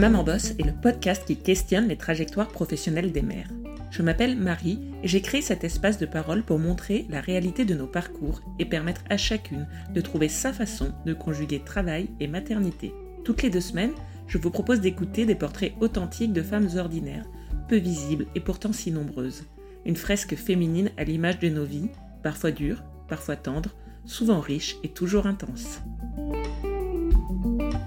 Maman Boss est le podcast qui questionne les trajectoires professionnelles des mères. Je m'appelle Marie et j'ai créé cet espace de parole pour montrer la réalité de nos parcours et permettre à chacune de trouver sa façon de conjuguer travail et maternité. Toutes les deux semaines, je vous propose d'écouter des portraits authentiques de femmes ordinaires, peu visibles et pourtant si nombreuses. Une fresque féminine à l'image de nos vies, parfois dures, parfois tendres, souvent riches et toujours intenses.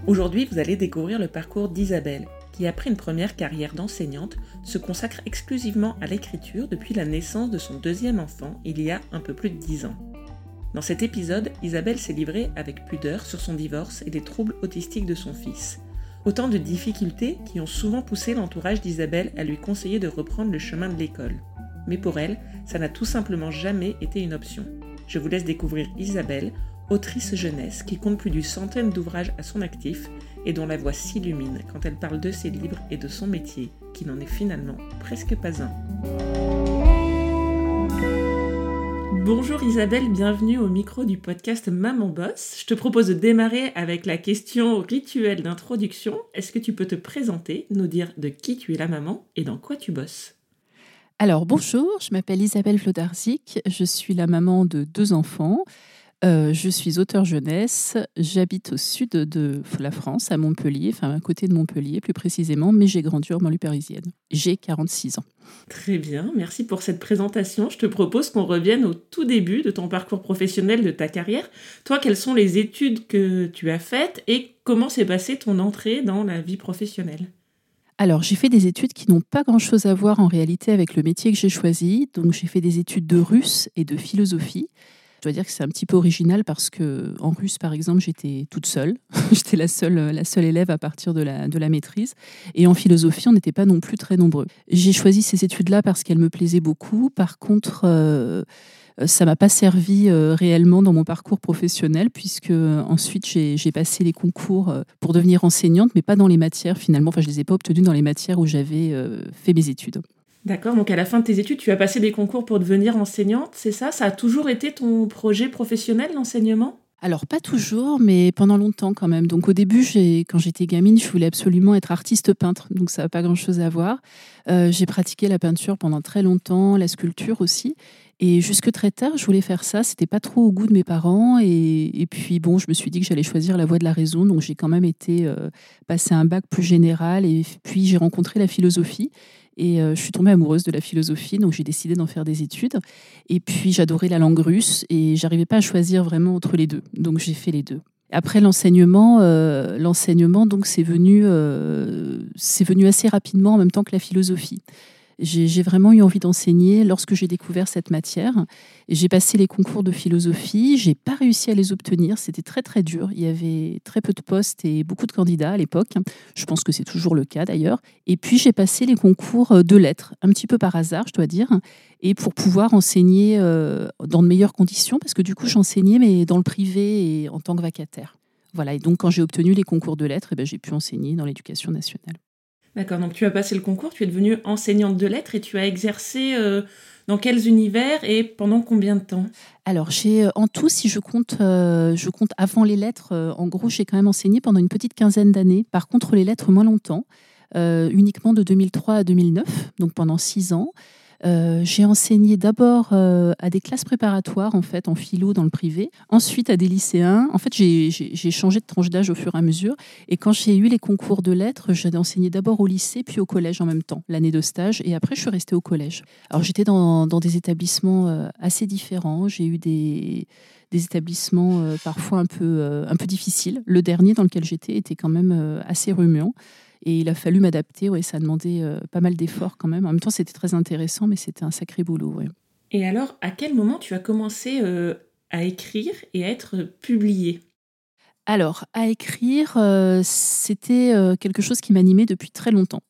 Aujourd'hui, vous allez découvrir le parcours d'Isabelle, qui après une première carrière d'enseignante, se consacre exclusivement à l'écriture depuis la naissance de son deuxième enfant il y a un peu plus de dix ans. Dans cet épisode, Isabelle s'est livrée avec pudeur sur son divorce et les troubles autistiques de son fils. Autant de difficultés qui ont souvent poussé l'entourage d'Isabelle à lui conseiller de reprendre le chemin de l'école. Mais pour elle, ça n'a tout simplement jamais été une option. Je vous laisse découvrir Isabelle autrice jeunesse qui compte plus d'une centaine d'ouvrages à son actif et dont la voix s'illumine quand elle parle de ses livres et de son métier, qui n'en est finalement presque pas un. Bonjour Isabelle, bienvenue au micro du podcast Maman Boss. Je te propose de démarrer avec la question rituelle d'introduction. Est-ce que tu peux te présenter, nous dire de qui tu es la maman et dans quoi tu bosses? Alors bonjour, je m'appelle Isabelle Flodarzik, je suis la maman de deux enfants. Euh, je suis auteur jeunesse. J'habite au sud de la France, à Montpellier, enfin à côté de Montpellier plus précisément, mais j'ai grandi en banlieue parisienne. J'ai 46 ans. Très bien, merci pour cette présentation. Je te propose qu'on revienne au tout début de ton parcours professionnel, de ta carrière. Toi, quelles sont les études que tu as faites et comment s'est passée ton entrée dans la vie professionnelle? Alors, j'ai fait des études qui n'ont pas grand-chose à voir en réalité avec le métier que j'ai choisi. Donc, j'ai fait des études de russe et de philosophie. Je dois dire que c'est un petit peu original parce que en russe, par exemple, j'étais toute seule. j'étais la seule, la seule élève à partir de la, de la maîtrise. Et en philosophie, on n'était pas non plus très nombreux. J'ai choisi ces études-là parce qu'elles me plaisaient beaucoup. Par contre, euh, ça m'a pas servi euh, réellement dans mon parcours professionnel puisque ensuite j'ai passé les concours euh, pour devenir enseignante, mais pas dans les matières finalement. Enfin, je les ai pas obtenus dans les matières où j'avais fait mes études. D'accord, donc à la fin de tes études, tu as passé des concours pour devenir enseignante, c'est ça? Ça a toujours été ton projet professionnel, l'enseignement alors pas toujours, mais pendant longtemps quand même. Donc au début, quand j'étais gamine, je voulais absolument être artiste peintre, donc ça n'a pas grand-chose à voir. Euh, j'ai pratiqué la peinture pendant très longtemps, la sculpture aussi. Et jusque très tard, je voulais faire ça. C'était pas trop au goût de mes parents. Et, puis bon, je me suis dit que j'allais choisir la voie de la raison. Donc j'ai quand même été euh, passer un bac plus général. Et puis j'ai rencontré la philosophie. Et euh, je suis tombée amoureuse de la philosophie, donc j'ai décidé d'en faire des études. Et puis j'adorais la langue russe et j'arrivais pas à choisir vraiment entre les deux. Donc j'ai fait les deux. Après l'enseignement, euh, l'enseignement donc c'est venu, euh, c'est venu assez rapidement en même temps que la philosophie. J'ai vraiment eu envie d'enseigner lorsque j'ai découvert cette matière. J'ai passé les concours de philosophie, j'ai pas réussi à les obtenir, c'était très très dur. Il y avait très peu de postes et beaucoup de candidats à l'époque. Je pense que c'est toujours le cas d'ailleurs. Et puis j'ai passé les concours de lettres, un petit peu par hasard, je dois dire, et pour pouvoir enseigner euh, dans de meilleures conditions, parce que du coup j'enseignais mais dans le privé et en tant que vacataire. Voilà, et donc quand j'ai obtenu les concours de lettres, eh ben, j'ai pu enseigner dans l'éducation nationale. D'accord, donc tu as passé le concours, tu es devenue enseignante de lettres et tu as exercé euh, dans quels univers et pendant combien de temps? Alors, j'ai euh, en tout, si je compte, euh, je compte avant les lettres, en gros, j'ai quand même enseigné pendant une petite quinzaine d'années. Par contre, les lettres, moins longtemps, uniquement de 2003 à 2009, donc pendant six ans. Euh, j'ai enseigné d'abord euh, à des classes préparatoires en fait en philo dans le privé, ensuite à des lycéens. En fait, j'ai changé de tranche d'âge au fur et à mesure. Et quand j'ai eu les concours de lettres, j'ai enseigné d'abord au lycée puis au collège en même temps, l'année de stage. Et après, je suis restée au collège. Alors j'étais dans, des établissements euh, assez différents. J'ai eu des des établissements parfois un peu, un peu difficiles. Le dernier dans lequel j'étais était quand même assez remuant. Et il a fallu m'adapter. Ouais, ça a demandé euh, pas mal d'efforts quand même. En même temps, c'était très intéressant, mais c'était un sacré boulot. Ouais. Et alors, à quel moment tu as commencé euh, à écrire et à être publié? Alors, à écrire, euh, c'était quelque chose qui m'animait depuis très longtemps.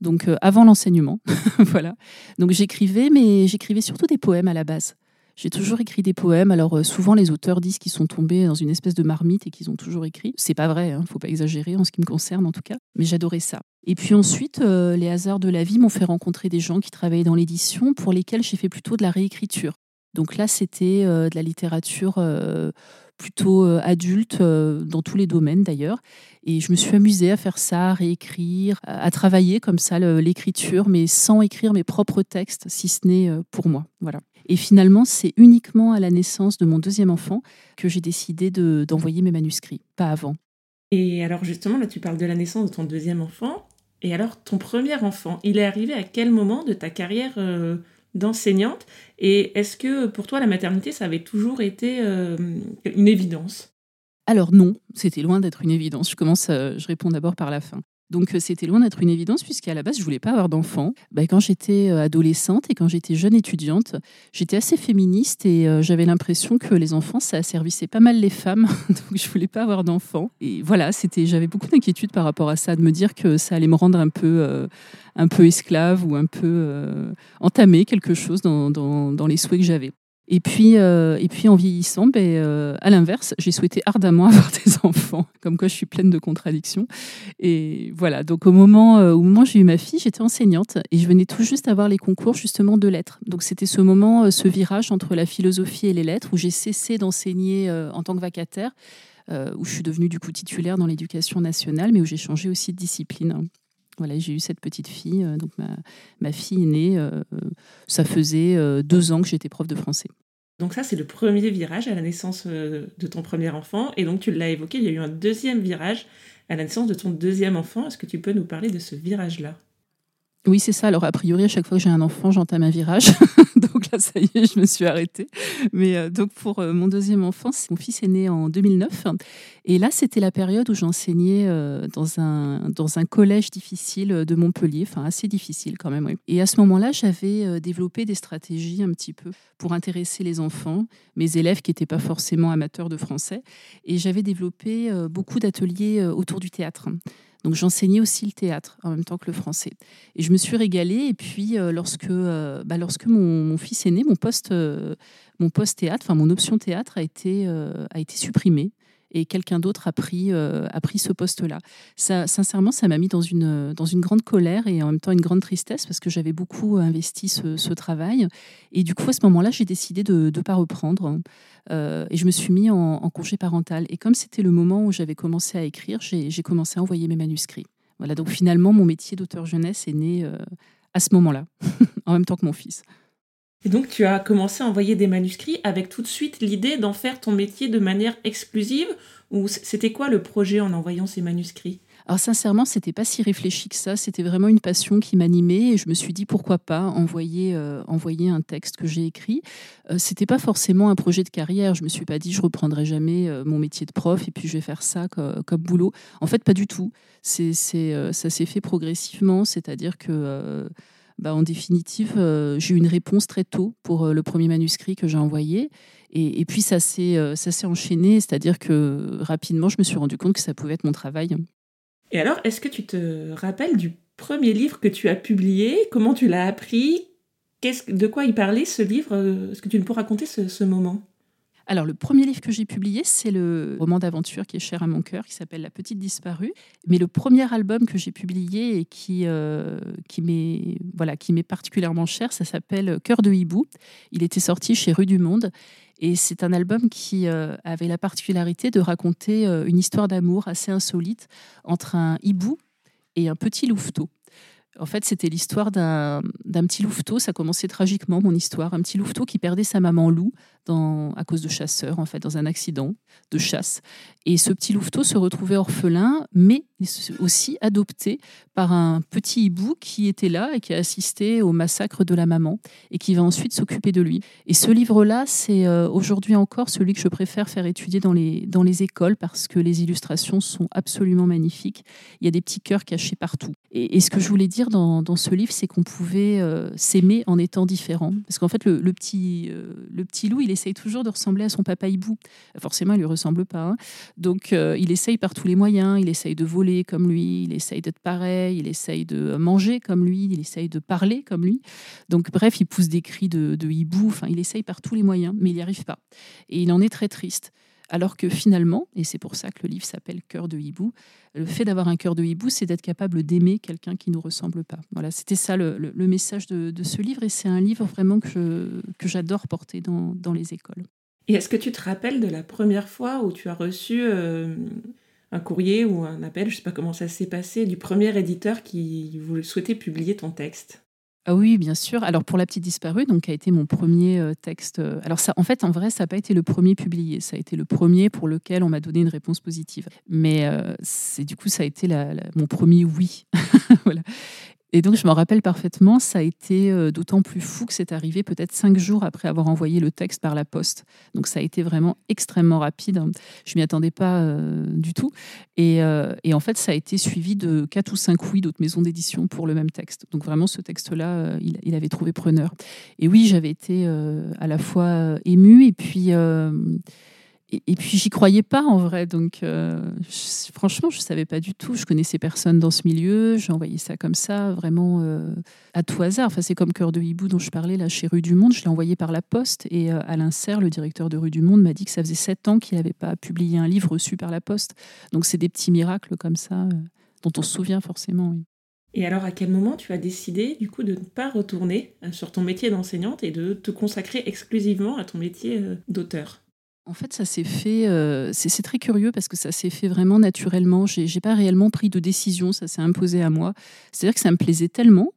Donc, avant l'enseignement, voilà. Donc, j'écrivais, mais j'écrivais surtout des poèmes à la base. J'ai toujours écrit des poèmes. Alors euh, souvent les auteurs disent qu'ils sont tombés dans une espèce de marmite et qu'ils ont toujours écrit. C'est pas vrai, hein, faut pas exagérer en ce qui me concerne en tout cas. Mais j'adorais ça. Et puis ensuite, euh, les hasards de la vie m'ont fait rencontrer des gens qui travaillaient dans l'édition pour lesquels j'ai fait plutôt de la réécriture. Donc là, c'était de la littérature plutôt adulte, dans tous les domaines d'ailleurs. Et je me suis amusée à faire ça, à réécrire, à travailler comme ça l'écriture, mais sans écrire mes propres textes, si ce n'est pour moi. Voilà. Et finalement, c'est uniquement à la naissance de mon deuxième enfant que j'ai décidé d'envoyer mes manuscrits, pas avant. Et alors justement, là, tu parles de la naissance de ton deuxième enfant. Et alors, ton premier enfant, il est arrivé à quel moment de ta carrière euh, d'enseignante Et est-ce que pour toi, la maternité, ça avait toujours été euh, une évidence? Alors non, c'était loin d'être une évidence. Je commence, je réponds d'abord par la fin. Donc euh, c'était loin d'être une évidence puisqu'à la base je voulais pas avoir d'enfants. Bah, quand j'étais euh, adolescente et quand j'étais jeune étudiante, j'étais assez féministe et euh, j'avais l'impression que les enfants ça servissait pas mal les femmes, donc je voulais pas avoir d'enfants. Et voilà, c'était, j'avais beaucoup d'inquiétude par rapport à ça, de me dire que ça allait me rendre un peu, un peu esclave ou un peu entamer quelque chose dans, dans les souhaits que j'avais. Et puis, euh, et puis en vieillissant, ben, euh, à l'inverse, j'ai souhaité ardemment avoir des enfants, comme quoi je suis pleine de contradictions. Et voilà, donc au moment, euh, au moment où j'ai eu ma fille, j'étais enseignante et je venais tout juste avoir les concours justement de lettres. Donc c'était ce moment, ce virage entre la philosophie et les lettres, où j'ai cessé d'enseigner en tant que vacataire, où je suis devenue du coup titulaire dans l'éducation nationale, mais où j'ai changé aussi de discipline. Voilà, j'ai eu cette petite fille. Euh, donc ma, fille est née, euh, ça faisait euh, deux ans que j'étais prof de français. Donc ça, c'est le premier virage à la naissance de ton premier enfant. Et donc tu l'as évoqué, il y a eu un deuxième virage à la naissance de ton deuxième enfant. Est-ce que tu peux nous parler de ce virage-là? Oui, c'est ça. Alors, a priori, à chaque fois que j'ai un enfant, j'entame un virage. donc là, ça y est, je me suis arrêtée. Mais euh, donc, pour euh, mon deuxième enfant, mon fils est né en 2009. Et là, c'était la période où j'enseignais euh, dans, un, dans un collège difficile de Montpellier, enfin assez difficile quand même. Et à ce moment-là, j'avais développé des stratégies un petit peu pour intéresser les enfants, mes élèves qui n'étaient pas forcément amateurs de français. Et j'avais développé beaucoup d'ateliers autour du théâtre. Donc j'enseignais aussi le théâtre en même temps que le français. Et je me suis régalée. Et puis euh, lorsque, euh, bah, lorsque mon, fils est né, mon poste, euh, mon poste théâtre, enfin mon option théâtre a été, a été supprimée et quelqu'un d'autre a pris, euh, a pris ce poste-là. Ça, sincèrement, ça m'a mis dans une, dans une grande colère et en même temps une grande tristesse parce que j'avais beaucoup investi ce, travail. Et du coup, à ce moment-là, j'ai décidé de ne pas reprendre euh, et je me suis mis en, congé parental. Et comme c'était le moment où j'avais commencé à écrire, j'ai commencé à envoyer mes manuscrits. Voilà, donc finalement, mon métier d'auteur jeunesse est né euh, à ce moment-là, en même temps que mon fils. Et donc tu as commencé à envoyer des manuscrits avec tout de suite l'idée d'en faire ton métier de manière exclusive ou c'était quoi le projet en envoyant ces manuscrits? Alors sincèrement, c'était pas si réfléchi que ça. C'était vraiment une passion qui m'animait et je me suis dit pourquoi pas envoyer euh, envoyer un texte que j'ai écrit. Euh, c'était pas forcément un projet de carrière. Je me suis pas dit je reprendrai jamais euh, mon métier de prof et puis je vais faire ça comme, comme boulot. En fait, pas du tout. C'est ça s'est fait progressivement. C'est-à-dire que bah, en définitive, euh, j'ai eu une réponse très tôt pour euh, le premier manuscrit que j'ai envoyé. Et, puis ça s'est, euh, ça s'est enchaîné, c'est-à-dire que rapidement, je me suis rendu compte que ça pouvait être mon travail. Et alors, est-ce que tu te rappelles du premier livre que tu as publié? Comment tu l'as appris? De quoi il parlait ce livre? Est-ce que tu peux raconter ce moment? Alors, le premier livre que j'ai publié, c'est le roman d'aventure qui est cher à mon cœur, qui s'appelle La Petite Disparue. Mais le premier album que j'ai publié et qui, euh, m'est voilà, qui particulièrement cher, ça s'appelle Cœur de hibou. Il était sorti chez Rue du Monde. Et c'est un album qui euh, avait la particularité de raconter euh, une histoire d'amour assez insolite entre un hibou et un petit louveteau. En fait, c'était l'histoire d'un petit louveteau. Ça commençait tragiquement, mon histoire. Un petit louveteau qui perdait sa maman loup à cause de chasseurs, en fait, dans un accident de chasse. Et ce petit louveteau se retrouvait orphelin, mais aussi adopté par un petit hibou qui était là et qui a assisté au massacre de la maman et qui va ensuite s'occuper de lui. Et ce livre-là, c'est euh, aujourd'hui encore celui que je préfère faire étudier dans les, dans les écoles parce que les illustrations sont absolument magnifiques. Il y a des petits cœurs cachés partout. Et, ce que je voulais dire dans, dans ce livre, c'est qu'on pouvait euh, s'aimer en étant différent. Parce qu'en fait, le, le petit, euh, le petit loup, il est essaye toujours de ressembler à son papa hibou. Forcément, il lui ressemble pas. Hein. Donc, euh, il essaye par tous les moyens. Il essaye de voler comme lui. Il essaye d'être pareil. Il essaye de manger comme lui. Il essaye de parler comme lui. Donc, bref, il pousse des cris de, hibou. Enfin, il essaye par tous les moyens, mais il n'y arrive pas. Et il en est très triste. Alors que finalement, et c'est pour ça que le livre s'appelle Cœur de hibou, le fait d'avoir un cœur de hibou, c'est d'être capable d'aimer quelqu'un qui ne nous ressemble pas. Voilà, c'était ça le, message de, ce livre, et c'est un livre vraiment que, j'adore porter dans, dans, les écoles. Et est-ce que tu te rappelles de la première fois où tu as reçu euh, un courrier ou un appel, je ne sais pas comment ça s'est passé, du premier éditeur qui voulait, souhaitait publier ton texte? Ah oui, bien sûr. Alors pour La Petite Disparue, donc a été mon premier euh, texte. Euh, alors ça, en fait, en vrai, ça n'a pas été le premier publié. Ça a été le premier pour lequel on m'a donné une réponse positive. Mais c'est du coup, ça a été mon premier oui. voilà. Et donc, je me rappelle parfaitement, ça a été euh, d'autant plus fou que c'est arrivé peut-être cinq jours après avoir envoyé le texte par la poste. Donc, ça a été vraiment extrêmement rapide. Je m'y attendais pas euh, du tout. Euh, et, en fait, ça a été suivi de quatre ou cinq oui d'autres maisons d'édition pour le même texte. Donc, vraiment, ce texte-là, il, avait trouvé preneur. Et oui, j'avais été à la fois émue et puis et, puis j'y croyais pas en vrai, donc euh, franchement je savais pas du tout. Je connaissais personne dans ce milieu, j'ai envoyé ça comme ça, vraiment euh, à tout hasard. Enfin c'est comme Cœur de hibou dont je parlais là chez Rue du Monde, je l'ai envoyé par la poste et euh, Alain Serre, le directeur de Rue du Monde, m'a dit que ça faisait sept ans qu'il n'avait pas publié un livre reçu par la poste. Donc c'est des petits miracles comme ça dont on se souvient forcément. Et alors, à quel moment tu as décidé, du coup, de ne pas retourner sur ton métier d'enseignante et de te consacrer exclusivement à ton métier d'auteur? En fait, ça s'est fait. Euh, c'est très curieux parce que ça s'est fait vraiment naturellement. J'ai n'ai pas réellement pris de décision, ça s'est imposé à moi. C'est-à-dire que ça me plaisait tellement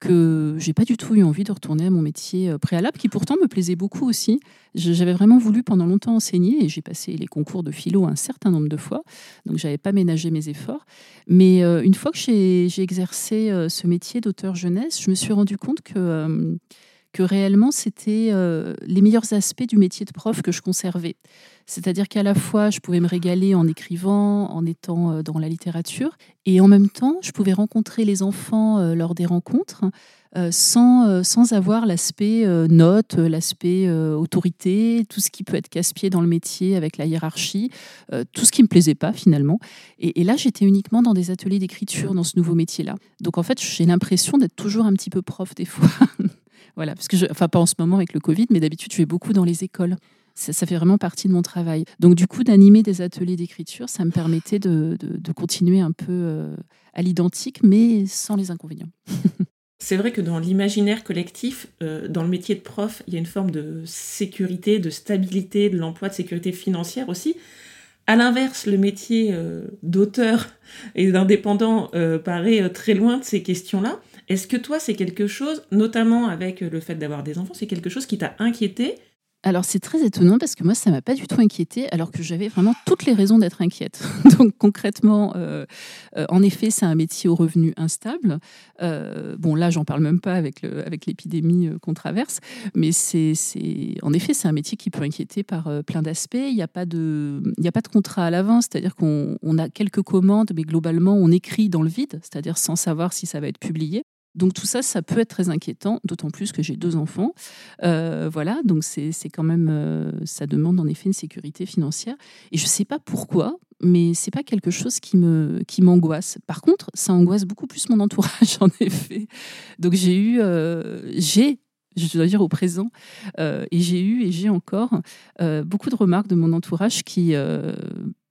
que j'ai pas du tout eu envie de retourner à mon métier euh, préalable, qui pourtant me plaisait beaucoup aussi. J'avais vraiment voulu pendant longtemps enseigner et j'ai passé les concours de philo un certain nombre de fois, donc j'avais pas ménagé mes efforts. Mais euh, une fois que j'ai exercé ce métier d'auteur jeunesse, je me suis rendu compte que que réellement c'était euh, les meilleurs aspects du métier de prof que je conservais. C'est-à-dire qu'à la fois, je pouvais me régaler en écrivant, en étant euh, dans la littérature, et en même temps, je pouvais rencontrer les enfants euh, lors des rencontres sans, sans avoir l'aspect note, l'aspect autorité, tout ce qui peut être casse-pied dans le métier avec la hiérarchie, tout ce qui ne me plaisait pas finalement. Et, et là, j'étais uniquement dans des ateliers d'écriture dans ce nouveau métier-là. Donc en fait, j'ai l'impression d'être toujours un petit peu prof des fois. Voilà, parce que je, enfin pas en ce moment avec le Covid, mais d'habitude je vais beaucoup dans les écoles. Ça, fait vraiment partie de mon travail. Donc du coup, d'animer des ateliers d'écriture, ça me permettait de, continuer un peu euh, à l'identique, mais sans les inconvénients. C'est vrai que dans l'imaginaire collectif, euh, dans le métier de prof, il y a une forme de sécurité, de stabilité, de l'emploi, de sécurité financière aussi. À l'inverse, le métier euh, d'auteur et d'indépendant paraît très loin de ces questions-là. Est-ce que toi, c'est quelque chose, notamment avec le fait d'avoir des enfants, c'est quelque chose qui t'a inquiété? Alors c'est très étonnant parce que moi ça m'a pas du tout inquiété alors que j'avais vraiment toutes les raisons d'être inquiète. Donc concrètement, euh, euh, en effet c'est un métier au revenu instable. Euh, bon là j'en parle même pas avec avec l'épidémie qu'on traverse, mais c'est en effet c'est un métier qui peut inquiéter par plein d'aspects. Il n'y a pas de il a pas de contrat à l'avance, c'est-à-dire qu'on a quelques commandes, mais globalement on écrit dans le vide, c'est-à-dire sans savoir si ça va être publié. Donc tout ça, ça peut être très inquiétant, d'autant plus que j'ai deux enfants. Euh, voilà, donc c'est quand même, euh, ça demande en effet une sécurité financière. Et je ne sais pas pourquoi, mais c'est pas quelque chose qui me qui m'angoisse. Par contre, ça angoisse beaucoup plus mon entourage, en effet. Donc j'ai eu, euh, j'ai je dois dire au présent, et j'ai eu et j'ai encore beaucoup de remarques de mon entourage qui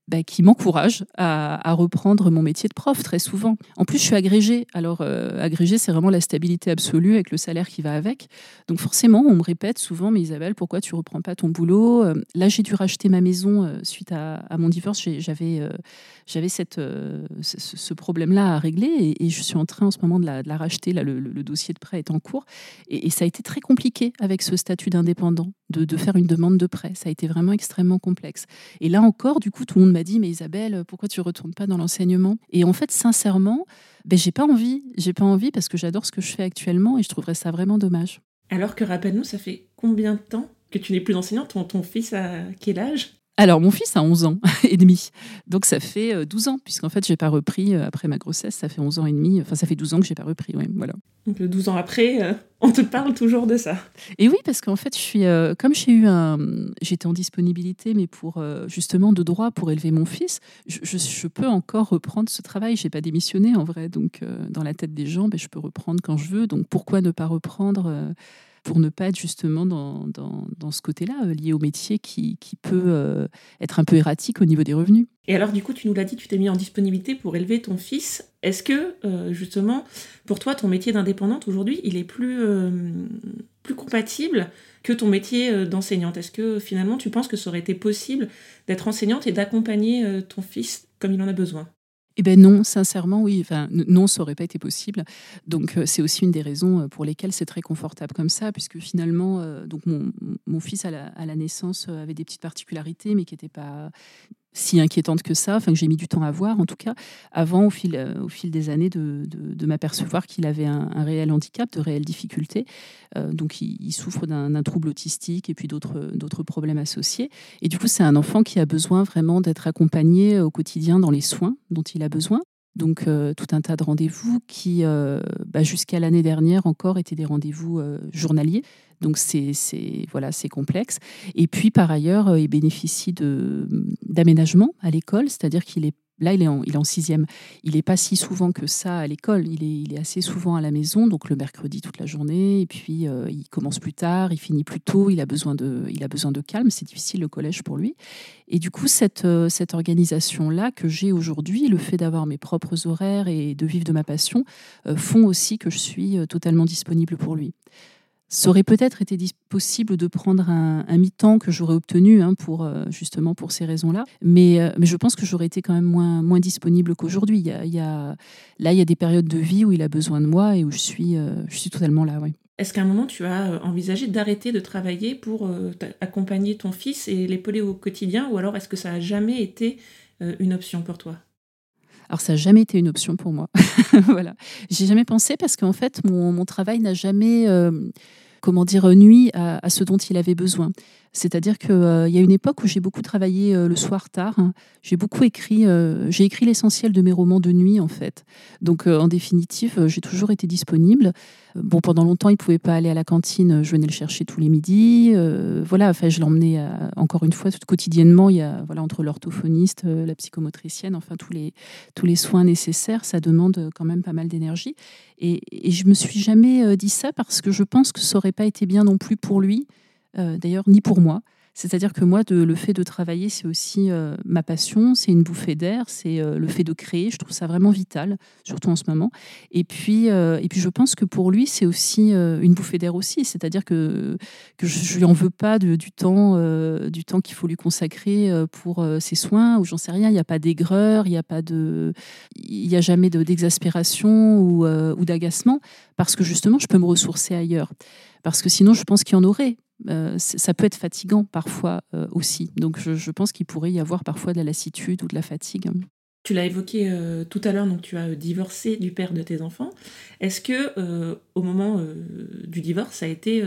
bah, qui m'encourage à, reprendre mon métier de prof très souvent. En plus, je suis agrégée. Alors, euh, agrégée, c'est vraiment la stabilité absolue avec le salaire qui va avec. Donc, forcément, on me répète souvent, mais Isabelle, pourquoi tu reprends pas ton boulot? Euh, Là, j'ai dû racheter ma maison euh, suite à, mon divorce. J'avais ce, problème-là à régler et, je suis en train en ce moment de la, racheter. Là, le, dossier de prêt est en cours et, ça a été très compliqué avec ce statut d'indépendant de, faire une demande de prêt. Ça a été vraiment extrêmement complexe. Et là encore, du coup, tout le monde m'a dit mais Isabelle, pourquoi tu retournes pas dans l'enseignement? Et en fait, sincèrement, ben j'ai pas envie. J'ai pas envie parce que j'adore ce que je fais actuellement et je trouverais ça vraiment dommage. Alors que rappelle-nous, ça fait combien de temps que tu n'es plus enseignante? Ton, ton fils a quel âge? Alors, mon fils a 11 ans et demi. Donc, ça fait 12 euh, ans, puisqu'en fait, j'ai pas repris euh, après ma grossesse. Ça fait 11 ans et demi. Enfin, ça fait 12 ans que j'ai pas repris. Ouais, voilà. Donc, 12 ans après, euh, on te parle toujours de ça. Et oui, parce qu'en fait, je suis, comme j'ai eu un. J'étais en disponibilité, mais pour justement de droit pour élever mon fils, je, je, peux encore reprendre ce travail. J'ai pas démissionné en vrai. Donc, dans la tête des gens, ben, je peux reprendre quand je veux. Donc, pourquoi ne pas reprendre pour ne pas être justement dans, ce côté-là, lié au métier qui, peut être un peu erratique au niveau des revenus. Et alors, du coup, tu nous l'as dit, tu t'es mis en disponibilité pour élever ton fils. Est-ce que, justement, pour toi, ton métier d'indépendante aujourd'hui, il est plus, plus compatible que ton métier euh, d'enseignante? Est-ce que finalement tu penses que ça aurait été possible d'être enseignante et d'accompagner euh, ton fils comme il en a besoin? Eh ben non, sincèrement, oui. Non, ça aurait pas été possible. Donc, euh, c'est aussi une des raisons pour lesquelles c'est très confortable comme ça, puisque finalement, donc mon, fils à la, à la, naissance avait des petites particularités, mais qui n'étaient pas si inquiétante que ça, enfin que j'ai mis du temps à voir en tout cas, avant au fil, euh, au fil des années de, de, m'apercevoir qu'il avait un, réel handicap, de réelles difficultés. Euh, donc il, souffre d'un trouble autistique et puis d'autres problèmes associés. Et du coup c'est un enfant qui a besoin vraiment d'être accompagné au quotidien dans les soins dont il a besoin. Donc euh, tout un tas de rendez-vous qui, bah, jusqu'à l'année dernière encore, étaient des rendez-vous journaliers. Donc c'est voilà, c'est complexe. Et puis par ailleurs, euh, il bénéficie d'aménagement à l'école, c'est-à-dire qu'il est Là, il est, en, il en sixième. Il n'est pas si souvent que ça à l'école. Il est, assez souvent à la maison, donc le mercredi toute la journée. Et puis, euh, il commence plus tard, il finit plus tôt. Il a besoin de, il a besoin de calme. C'est difficile le collège pour lui. Et du coup, cette, euh, cette organisation-là que j'ai aujourd'hui, le fait d'avoir mes propres horaires et de vivre de ma passion, font aussi que je suis totalement disponible pour lui. Ça aurait peut-être été possible de prendre un, mi-temps que j'aurais obtenu hein, pour euh, justement pour ces raisons-là, mais, euh, mais je pense que j'aurais été quand même moins, moins disponible qu'aujourd'hui. Il, y a, là, il y a des périodes de vie où il a besoin de moi et où je suis, euh, je suis totalement là. Est-ce qu'à un moment tu as envisagé d'arrêter de travailler pour accompagner ton fils et l'épauler au quotidien, ou alors est-ce que ça a jamais été une option pour toi? Alors ça n'a jamais été une option pour moi. voilà, j'ai jamais pensé parce qu'en fait mon, mon travail n'a jamais comment dire, nuit à, ce dont il avait besoin. C'est-à-dire qu'il euh, y a une époque où j'ai beaucoup travaillé euh, le soir tard. J'ai beaucoup écrit, euh, j'ai écrit l'essentiel de mes romans de nuit en fait. Donc en définitive, j'ai toujours été disponible. Bon, pendant longtemps, il pouvait pas aller à la cantine. Je venais le chercher tous les midis. voilà, enfin, je l'emmenais encore une fois quotidiennement. Il y a voilà entre l'orthophoniste, la psychomotricienne, enfin tous les tous les soins nécessaires. Ça demande quand même pas mal d'énergie. Et, et je me suis jamais dit ça parce que je pense que ça aurait pas été bien non plus pour lui. Euh, d'ailleurs, ni pour moi. C'est-à-dire que moi, le fait de travailler, c'est aussi euh, ma passion, c'est une bouffée d'air, c'est euh, le fait de créer. Je trouve ça vraiment vital, surtout en ce moment. Et puis, et puis je pense que pour lui, c'est aussi une bouffée d'air aussi. C'est-à-dire que, je lui en veux pas du temps, du temps qu'il faut lui consacrer pour ses soins, ou j'en sais rien. Il n'y a pas d'aigreur, il n'y a a jamais d'exaspération ou, ou d'agacement, parce que justement, je peux me ressourcer ailleurs. Parce que sinon, je pense qu'il y en aurait. Euh, ça peut être fatigant parfois euh, aussi. Donc je, pense qu'il pourrait y avoir parfois de la lassitude ou de la fatigue. Tu l'as évoqué euh, tout à l'heure, donc tu as divorcé du père de tes enfants. Est-ce que au moment du divorce, ça a été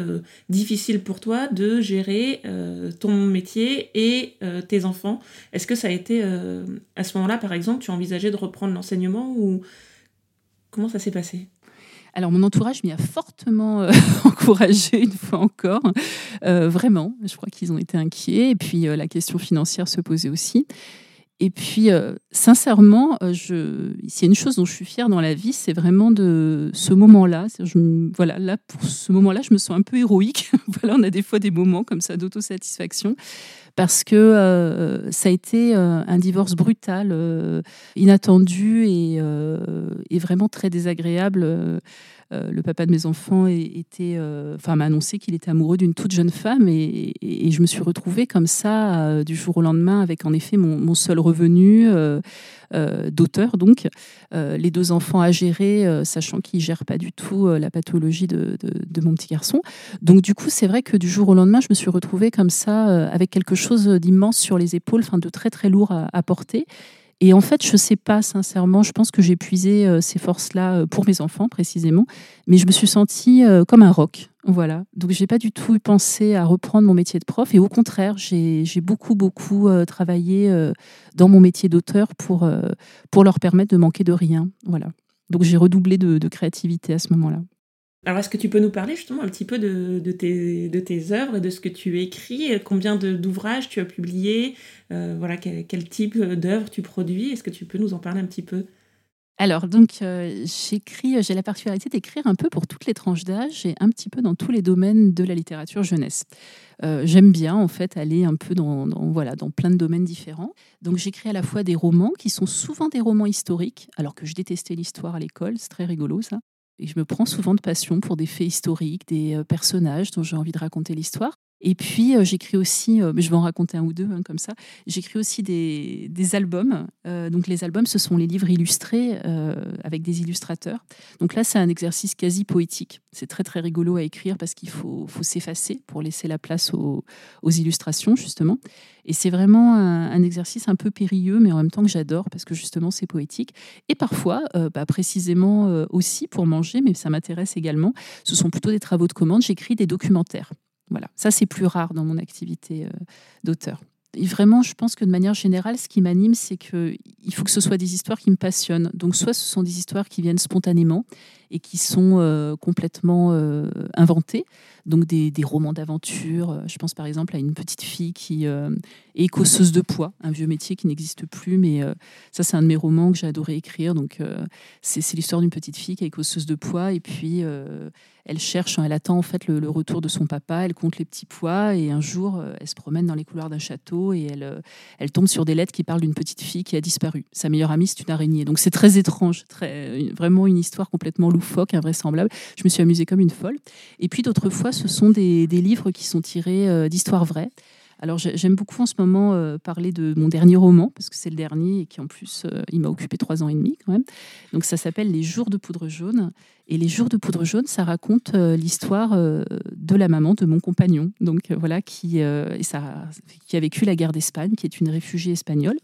difficile pour toi de gérer ton métier et tes enfants? Est-ce que ça a été à ce moment-là, par exemple, tu envisagé de reprendre l'enseignement ou comment ça s'est passé? Alors, mon entourage m'y a fortement euh, encouragé une fois encore. Euh, vraiment, je crois qu'ils ont été inquiets. Et puis, euh, la question financière se posait aussi. Et puis, sincèrement, je, s'il y a une chose dont je suis fière dans la vie, c'est vraiment de ce moment-là. Voilà, là, pour ce moment-là, je me sens un peu héroïque. voilà, on a des fois des moments comme ça d'autosatisfaction parce que ça a été un divorce brutal, inattendu et, vraiment très désagréable. Euh, le papa de mes enfants était, euh, enfin, m'a annoncé qu'il était amoureux d'une toute jeune femme et, je me suis retrouvée comme ça euh, du jour au lendemain avec en effet mon, seul revenu d'auteur donc. Les deux enfants à gérer sachant qu'ils gèrent pas du tout la pathologie de, mon petit garçon. Donc du coup c'est vrai que du jour au lendemain je me suis retrouvée comme ça avec quelque chose d'immense sur les épaules enfin de très très lourd à porter et en fait, je ne sais pas, sincèrement, je pense que j'ai puisé euh, ces forces-là euh, pour mes enfants précisément, mais je me suis sentie euh, comme un roc. Voilà. Donc, j'ai pas du tout pensé à reprendre mon métier de prof. Et au contraire, j'ai beaucoup, beaucoup travaillé dans mon métier d'auteur pour, pour leur permettre de manquer de rien. Voilà. Donc, j'ai redoublé de créativité à ce moment-là. Alors, est-ce que tu peux nous parler justement un petit peu de, tes, de tes œuvres, de ce que tu écris, combien d'ouvrages tu as publiés, euh, voilà, quel, type d'œuvres tu produis? Est-ce que tu peux nous en parler un petit peu? Alors, donc, j'écris, j'ai la particularité d'écrire un peu pour toutes les tranches d'âge et un petit peu dans tous les domaines de la littérature jeunesse. J'aime bien, en fait, aller un peu dans, voilà, dans plein de domaines différents. Donc, j'écris à la fois des romans qui sont souvent des romans historiques, alors que je détestais l'histoire à l'école, c'est très rigolo ça. Et je me prends souvent de passion pour des faits historiques, des personnages dont j'ai envie de raconter l'histoire. Et puis, euh, j'écris aussi, euh, je vais en raconter un ou deux hein, comme ça, j'écris aussi des, albums. Euh, donc, les albums, ce sont les livres illustrés avec des illustrateurs. Donc là, c'est un exercice quasi poétique. C'est très, très rigolo à écrire parce qu'il faut, s'effacer pour laisser la place aux, illustrations, justement. Et c'est vraiment un, exercice un peu périlleux, mais en même temps que j'adore parce que justement, c'est poétique. Et parfois, bah, précisément aussi pour manger, mais ça m'intéresse également, ce sont plutôt des travaux de commande, j'écris des documentaires. Voilà, ça c'est plus rare dans mon activité euh, d'auteur. Et vraiment, je pense que de manière générale, ce qui m'anime, c'est qu'il faut que ce soit des histoires qui me passionnent. Donc, soit ce sont des histoires qui viennent spontanément et qui sont euh, complètement euh, inventées, donc des, romans d'aventure. Je pense par exemple à une petite fille qui est écosseuse de poids, un vieux métier qui n'existe plus, mais ça, c'est un de mes romans que j'ai adoré écrire. Donc, c'est l'histoire d'une petite fille qui est écosseuse de poids et puis elle cherche, elle attend en fait le, retour de son papa, elle compte les petits pois et un jour, euh, elle se promène dans les couloirs d'un château et elle, euh, elle tombe sur des lettres qui parlent d'une petite fille qui a disparu. Sa meilleure amie, c'est une araignée. Donc c'est très étrange, très, vraiment une histoire complètement loufoque, invraisemblable. Je me suis amusée comme une folle. Et puis d'autres fois, ce sont des, livres qui sont tirés euh, d'histoires vraies. Alors j'aime beaucoup en ce moment euh, parler de mon dernier roman, parce que c'est le dernier et qui en plus, euh, il m'a occupé trois ans et demi quand même. Donc ça s'appelle Les jours de poudre jaune. Et Les jours de poudre jaune, ça raconte l'histoire de la maman de mon compagnon, donc voilà, qui, et ça, qui a vécu la guerre d'Espagne, qui est une réfugiée espagnole,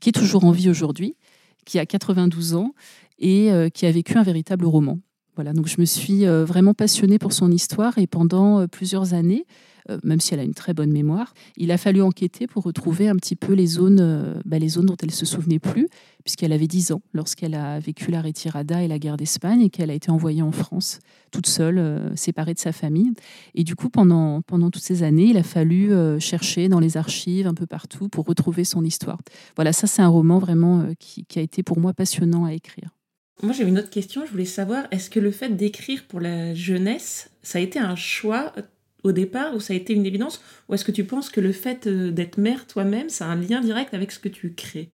qui est toujours en vie aujourd'hui, qui a 92 ans et qui a vécu un véritable roman. Voilà, donc je me suis vraiment passionnée pour son histoire et pendant plusieurs années, euh, même si elle a une très bonne mémoire. Il a fallu enquêter pour retrouver un petit peu les zones, euh, bah, les zones dont elle se souvenait plus, puisqu'elle avait 10 ans lorsqu'elle a vécu la retirada et la guerre d'Espagne et qu'elle a été envoyée en France toute seule, euh, séparée de sa famille. Et du coup, pendant, pendant toutes ces années, il a fallu chercher dans les archives un peu partout pour retrouver son histoire. Voilà, ça c'est un roman vraiment qui a été pour moi passionnant à écrire. Moi, j'ai une autre question. Je voulais savoir, est-ce que le fait d'écrire pour la jeunesse, ça a été un choix au départ ou ça a été une évidence? Ou est-ce que tu penses que le fait euh, d'être mère toi-même, ça a un lien direct avec ce que tu crées?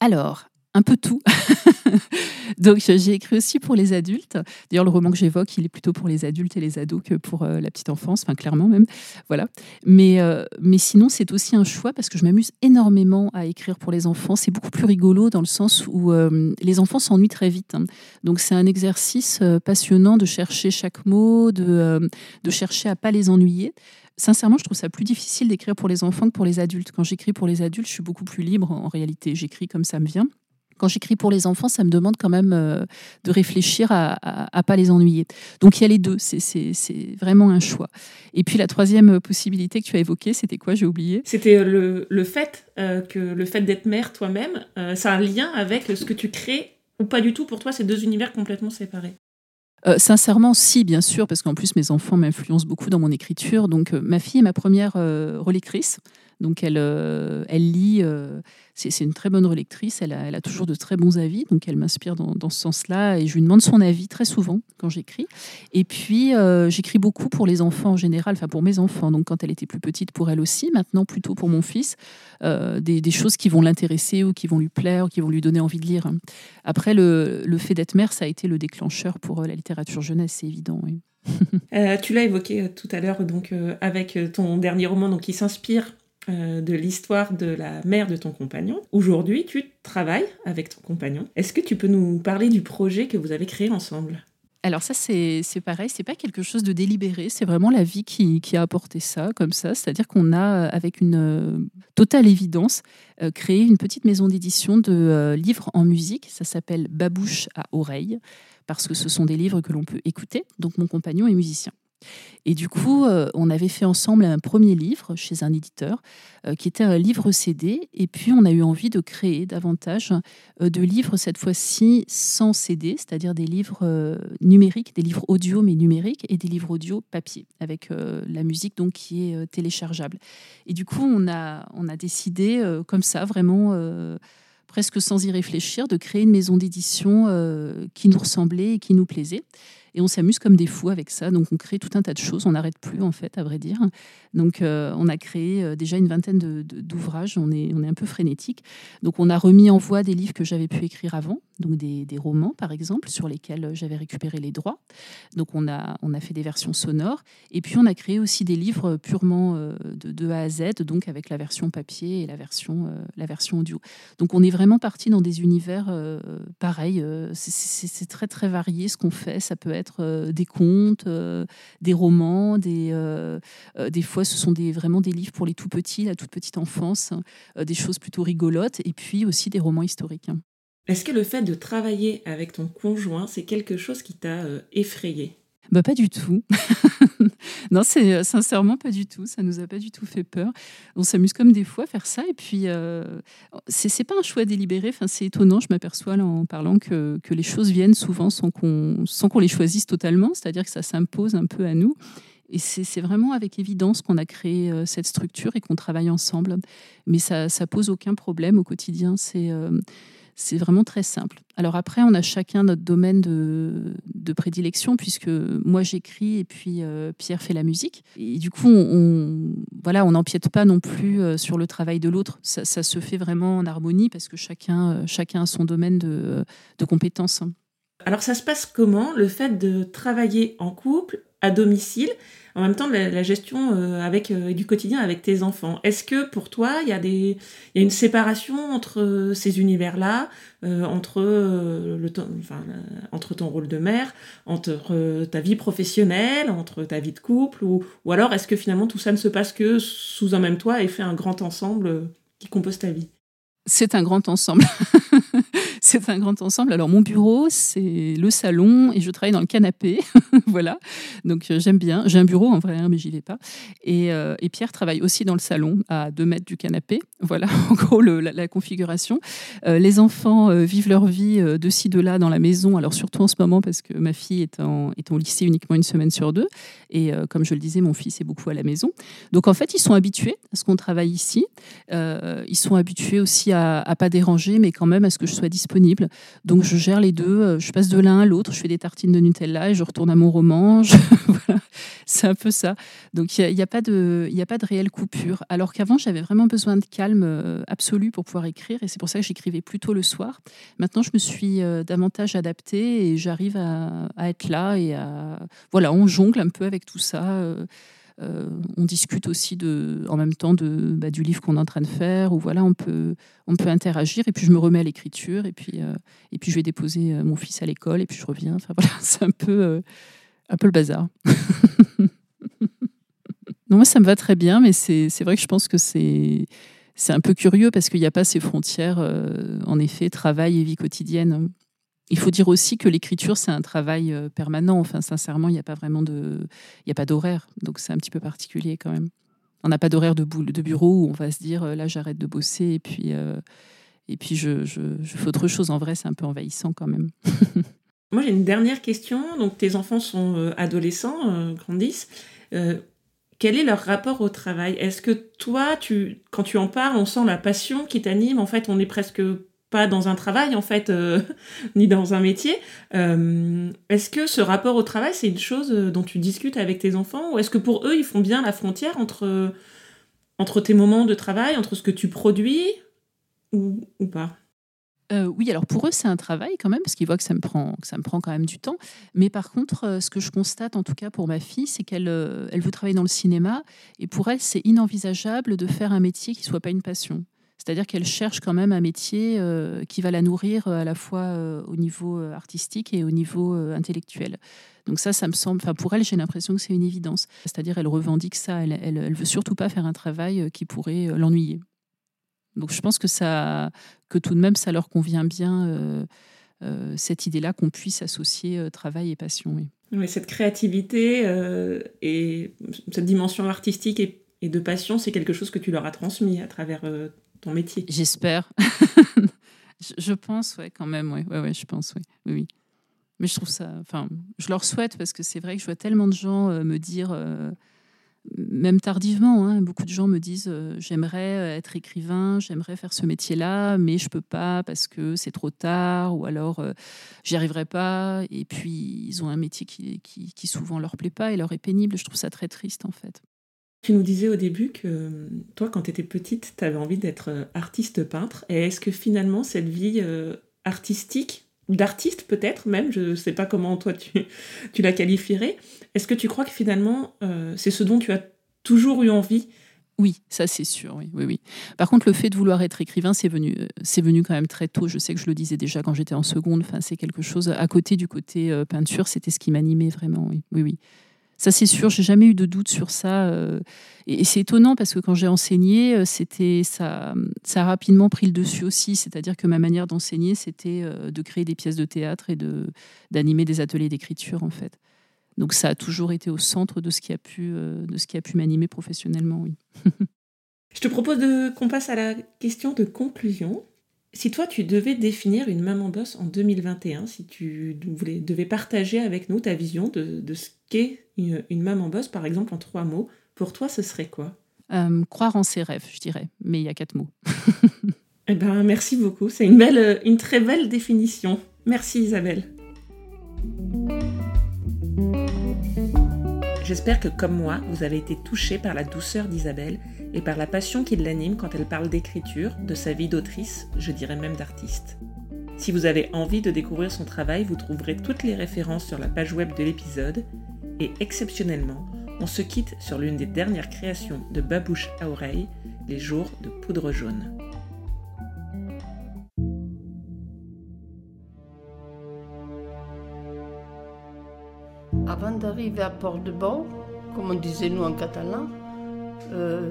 Alors, un peu tout. Donc j'ai écrit aussi pour les adultes. D'ailleurs, le roman que j'évoque, il est plutôt pour les adultes et les ados que pour euh, la petite enfance, enfin clairement même. Voilà. Mais, euh, mais sinon, c'est aussi un choix parce que je m'amuse énormément à écrire pour les enfants. C'est beaucoup plus rigolo dans le sens où euh, les enfants s'ennuient très vite. Hein. Donc c'est un exercice passionnant de chercher chaque mot, de, de chercher à pas les ennuyer sincèrement, je trouve ça plus difficile d'écrire pour les enfants que pour les adultes. Quand j'écris pour les adultes, je suis beaucoup plus libre en réalité. J'écris comme ça me vient. Quand j'écris pour les enfants, ça me demande quand même euh, de réfléchir à, ne pas les ennuyer. Donc il y a les deux, c'est vraiment un choix. Et puis la troisième possibilité que tu as évoquée, c'était quoi? J'ai oublié. C'était euh, le, fait euh, que le fait d'être mère toi-même, ça a un lien avec ce que tu crées ou pas du tout Pour toi, c'est deux univers complètement séparés. sincèrement, si, bien sûr, parce qu'en plus, mes enfants m'influencent beaucoup dans mon écriture. Donc, ma fille est ma première relectrice. Donc elle, euh, elle lit, euh, c'est une très bonne relectrice, elle a, toujours de très bons avis, donc elle m'inspire dans, ce sens-là et je lui demande son avis très souvent quand j'écris. Et puis euh, j'écris beaucoup pour les enfants en général, enfin pour mes enfants, donc quand elle était plus petite pour elle aussi, maintenant plutôt pour mon fils, des, choses qui vont l'intéresser ou qui vont lui plaire ou qui vont lui donner envie de lire. Après, le, le fait d'être mère, ça a été le déclencheur pour la littérature jeunesse, c'est évident. tu l'as évoqué tout à l'heure, donc avec ton dernier roman, donc qui s'inspire euh, de l'histoire de la mère de ton compagnon. Aujourd'hui, tu travailles avec ton compagnon. Est-ce que tu peux nous parler du projet que vous avez créé ensemble? Alors ça, c'est pareil, c'est pas quelque chose de délibéré, c'est vraiment la vie qui, a apporté ça, comme ça. C'est-à-dire qu'on a, avec une euh, totale évidence, euh, créé une petite maison d'édition de livres en musique. Ça s'appelle Babouche à oreille, parce que ce sont des livres que l'on peut écouter. Donc mon compagnon est musicien. Et du coup, euh, on avait fait ensemble un premier livre chez un éditeur euh, qui était un livre CD. Et puis, on a eu envie de créer davantage euh, de livres, cette fois-ci sans CD, c'est-à-dire des livres numériques, des livres audio mais numériques et des livres audio papier, avec la musique donc qui est téléchargeable. Et du coup, on a, on a décidé comme ça, vraiment presque sans y réfléchir, de créer une maison d'édition qui nous ressemblait et qui nous plaisait. Et on s'amuse comme des fous avec ça. Donc on crée tout un tas de choses. On n'arrête plus, en fait, à vrai dire. Donc euh, on a créé euh, déjà une vingtaine d'ouvrages. on, est, on est un peu frénétique. Donc on a remis en voie des livres que j'avais pu écrire avant. Donc des, des, romans, par exemple, sur lesquels j'avais récupéré les droits. Donc on a, on a fait des versions sonores. Et puis on a créé aussi des livres purement euh, de, A à Z, donc avec la version papier et la version, la version audio. Donc on est vraiment parti dans des univers pareils. C'est très très varié ce qu'on fait. Ça peut être euh, des contes, euh, des romans, des, euh, des fois ce sont des, vraiment des livres pour les tout petits, la toute petite enfance, des choses plutôt rigolotes, et puis aussi des romans historiques. Est-ce que le fait de travailler avec ton conjoint, c'est quelque chose qui t'a effrayé? Bah, Pas du tout. non, c'est euh, sincèrement pas du tout. Ça nous a pas du tout fait peur. On s'amuse comme des fois à faire ça. Et puis, euh, c'est pas un choix délibéré. Enfin, c'est étonnant. Je m'aperçois en parlant que, que, les choses viennent souvent sans qu'on qu'on les choisisse totalement. C'est-à-dire que ça s'impose un peu à nous. Et c'est vraiment avec évidence qu'on a créé euh, cette structure et qu'on travaille ensemble. Mais ça, ça pose aucun problème au quotidien. C'est euh, c'est vraiment très simple. Alors après, on a chacun notre domaine de, prédilection, puisque moi j'écris et puis euh, Pierre fait la musique. Et du coup, on, voilà, on n'empiète pas non plus euh, sur le travail de l'autre. Ça, se fait vraiment en harmonie parce que chacun, euh, chacun a son domaine de, de compétences. Alors ça se passe comment, le fait de travailler en couple, à domicile? En même temps la, gestion euh, avec euh, du quotidien avec tes enfants. Est-ce que pour toi il y a des une séparation entre euh, ces univers-là, entre le enfin, entre ton rôle de mère, entre ta vie professionnelle, entre ta vie de couple, ou, ou alors est-ce que finalement tout ça ne se passe que sous un même toit et fait un grand ensemble qui compose ta vie? C'est un grand ensemble. c'est un grand ensemble. Alors mon bureau, c'est le salon et je travaille dans le canapé. voilà. Donc euh, j'aime bien. J'ai un bureau en vrai, hein, mais j'y vais pas. Euh, et, Pierre travaille aussi dans le salon, à deux mètres du canapé. Voilà, en gros, la, configuration. Euh, les enfants vivent leur vie de ci, de là dans la maison. Alors surtout en ce moment, parce que ma fille est en, lycée uniquement une semaine sur deux. Et comme je le disais, mon fils est beaucoup à la maison. Donc en fait, ils sont habitués à ce qu'on travaille ici. ils sont habitués aussi à, à pas déranger, mais quand même à ce que je sois disponible. Donc je gère les deux. Je passe de l'un à l'autre. Je fais des tartines de Nutella et je retourne à mon roman. C'est un peu ça. Donc il n'y a, de, a pas de réelle coupure. Alors qu'avant, j'avais vraiment besoin de calme euh, absolu pour pouvoir écrire. Et c'est pour ça que j'écrivais plutôt le soir. Maintenant, je me suis euh, davantage adaptée et j'arrive à, être là. Et à, voilà, on jongle un peu avec tout ça. Euh, on discute aussi de, en même temps de, bah, du livre qu'on est en train de faire, ou voilà, on peut, on peut interagir, et puis je me remets à l'écriture, et puis, et puis je vais déposer mon fils à l'école, et puis je reviens. Enfin voilà, c'est un peu, un peu le bazar. non, moi, ça me va très bien, mais c'est vrai que je pense que c'est c'est un peu curieux parce qu'il n'y a pas ces frontières, euh, en effet, travail et vie quotidienne. Il faut dire aussi que l'écriture, c'est un travail euh, permanent. Enfin, sincèrement, il n'y a pas vraiment de, il y a pas d'horaire, donc c'est un petit peu particulier quand même. On n'a pas d'horaire de, de bureau où on va se dire euh, là, j'arrête de bosser et puis et puis je, fais autre chose. En vrai, c'est un peu envahissant quand même. Moi, j'ai une dernière question. Donc, tes enfants sont euh, adolescents, euh, grandissent. Euh, quel est leur rapport au travail? Est-ce que toi, tu, quand tu en parles, on sent la passion qui t'anime? En fait, on n'est presque pas dans un travail, en fait, ni dans un métier. est-ce que ce rapport au travail, c'est une chose dont tu discutes avec tes enfants Ou est-ce que pour eux, ils font bien la frontière entre, entre tes moments de travail, entre ce que tu produis ou, ou pas? Euh, oui, alors pour eux, c'est un travail quand même, parce qu'ils voient que ça, me prend, que ça me prend quand même du temps. Mais par contre, euh, ce que je constate, en tout cas pour ma fille, c'est qu'elle euh, elle veut travailler dans le cinéma. Et pour elle, c'est inenvisageable de faire un métier qui ne soit pas une passion. C'est-à-dire qu'elle cherche quand même un métier qui va la nourrir à la fois au niveau artistique et au niveau intellectuel. Donc ça, ça me semble, enfin pour elle, j'ai l'impression que c'est une évidence. C'est-à-dire elle revendique ça, elle, elle, veut surtout pas faire un travail qui pourrait l'ennuyer. Donc je pense que, ça, que tout de même, ça leur convient bien, euh, euh, cette idée-là qu'on puisse associer euh, travail et passion. Oui. cette créativité et cette dimension artistique et, de passion, c'est quelque chose que tu leur as transmis à travers ton métier. J'espère. je, pense, ouais, quand même, ouais, ouais, ouais je pense, oui, oui. Mais je trouve ça, enfin, je leur souhaite parce que c'est vrai que je vois tellement de gens me dire même tardivement. Hein. beaucoup de gens me disent j'aimerais être écrivain, j'aimerais faire ce métier-là, mais je peux pas parce que c'est trop tard, ou alors j'y arriverai pas. Et puis ils ont un métier qui, qui, qui souvent leur plaît pas et leur est pénible. Je trouve ça très triste en fait. Tu nous disais au début que toi, quand tu étais petite, tu avais envie d'être artiste peintre. Et est-ce que finalement, cette vie artistique, d'artiste peut-être même, je ne sais pas comment toi tu, tu la qualifierais, est-ce que tu crois que finalement euh, c'est ce dont tu as toujours eu envie? Oui, ça c'est sûr, oui, oui, oui. Par contre, le fait de vouloir être écrivain, c'est venu, euh, c'est venu quand même très tôt. Je sais que je le disais déjà quand j'étais en seconde. Enfin, c'est quelque chose à côté du côté euh, peinture, c'était ce qui m'animait vraiment. Oui, oui. Ça, c'est sûr, j'ai jamais eu de doute sur ça. Euh, et, c'est étonnant parce que quand j'ai enseigné, euh, c'était ça, a rapidement pris le dessus aussi. C'est-à-dire que ma manière d'enseigner, c'était euh, de créer des pièces de théâtre et de d'animer des ateliers d'écriture, en fait. Donc ça a toujours été au centre de ce qui a pu, de ce qui a pu m'animer professionnellement. Je te propose qu'on passe à la question de conclusion. Si toi, tu devais définir une maman boss en 2021, si tu voulais, devais partager avec nous ta vision de, de ce qu'est une, une, maman boss, par exemple, en trois mots, pour toi, ce serait quoi? Euh, Croire en ses rêves, je dirais, mais il y a quatre mots. eh ben, merci beaucoup. C'est une, belle, une très belle définition. Merci Isabelle. J'espère que, comme moi, vous avez été touché par la douceur d'Isabelle et par la passion qui l'anime quand elle parle d'écriture, de sa vie d'autrice, je dirais même d'artiste. Si vous avez envie de découvrir son travail, vous trouverez toutes les références sur la page web de l'épisode. Et exceptionnellement, on se quitte sur l'une des dernières créations de Babouche à oreille, Les jours de poudre jaune. Avant d'arriver à Port-de-Bon, comme on disait nous en catalan, euh,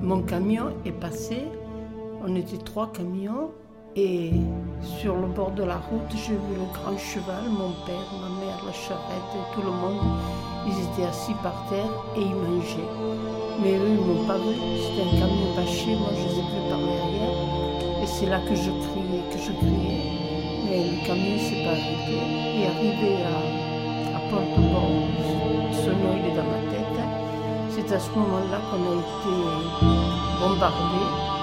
mon camion est passé. On était trois camions et sur le bord de la route, j'ai vu le grand cheval, mon père, ma mère, la charrette, et tout le monde. Ils étaient assis par terre et ils mangeaient. Mais eux, ils m'ont pas vu. C'était un camion bâché, moi je les ai vus par derrière. Et c'est là que je criais, que je criais. Mais le camion s'est pas arrêté. Et arrivé à, à Porte-Bon, ce nom il est dans ma tête. C'est à ce moment-là qu'on a été bombardés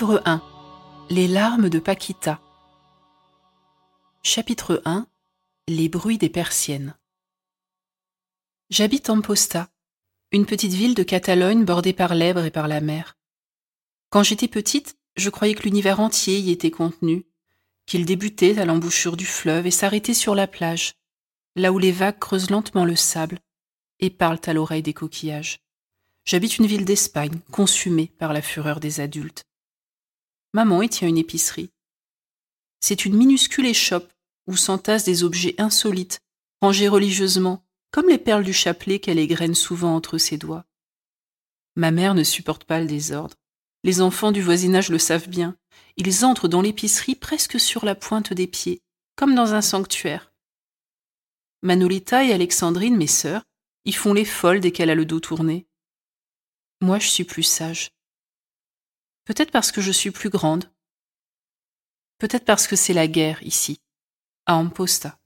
Livre 1 Les larmes de Paquita Chapitre 1 Les bruits des persiennes J'habite en Posta, une petite ville de Catalogne bordée par l'Ebre et par la mer. Quand j'étais petite, je croyais que l'univers entier y était contenu, qu'il débutait à l'embouchure du fleuve et s'arrêtait sur la plage, là où les vagues creusent lentement le sable et parlent à l'oreille des coquillages. J'habite une ville d'Espagne, consumée par la fureur des adultes. Maman y tient une épicerie. C'est une minuscule échoppe où s'entassent des objets insolites, rangés religieusement, comme les perles du chapelet qu'elle égrène souvent entre ses doigts. Ma mère ne supporte pas le désordre. Les enfants du voisinage le savent bien. Ils entrent dans l'épicerie presque sur la pointe des pieds, comme dans un sanctuaire. Manolita et Alexandrine, mes sœurs, y font les folles dès qu'elle a le dos tourné. Moi, je suis plus sage. Peut-être parce que je suis plus grande. Peut-être parce que c'est la guerre ici, à Amposta.